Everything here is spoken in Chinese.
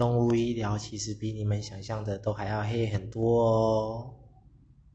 动物医疗其实比你们想象的都还要黑很多哦。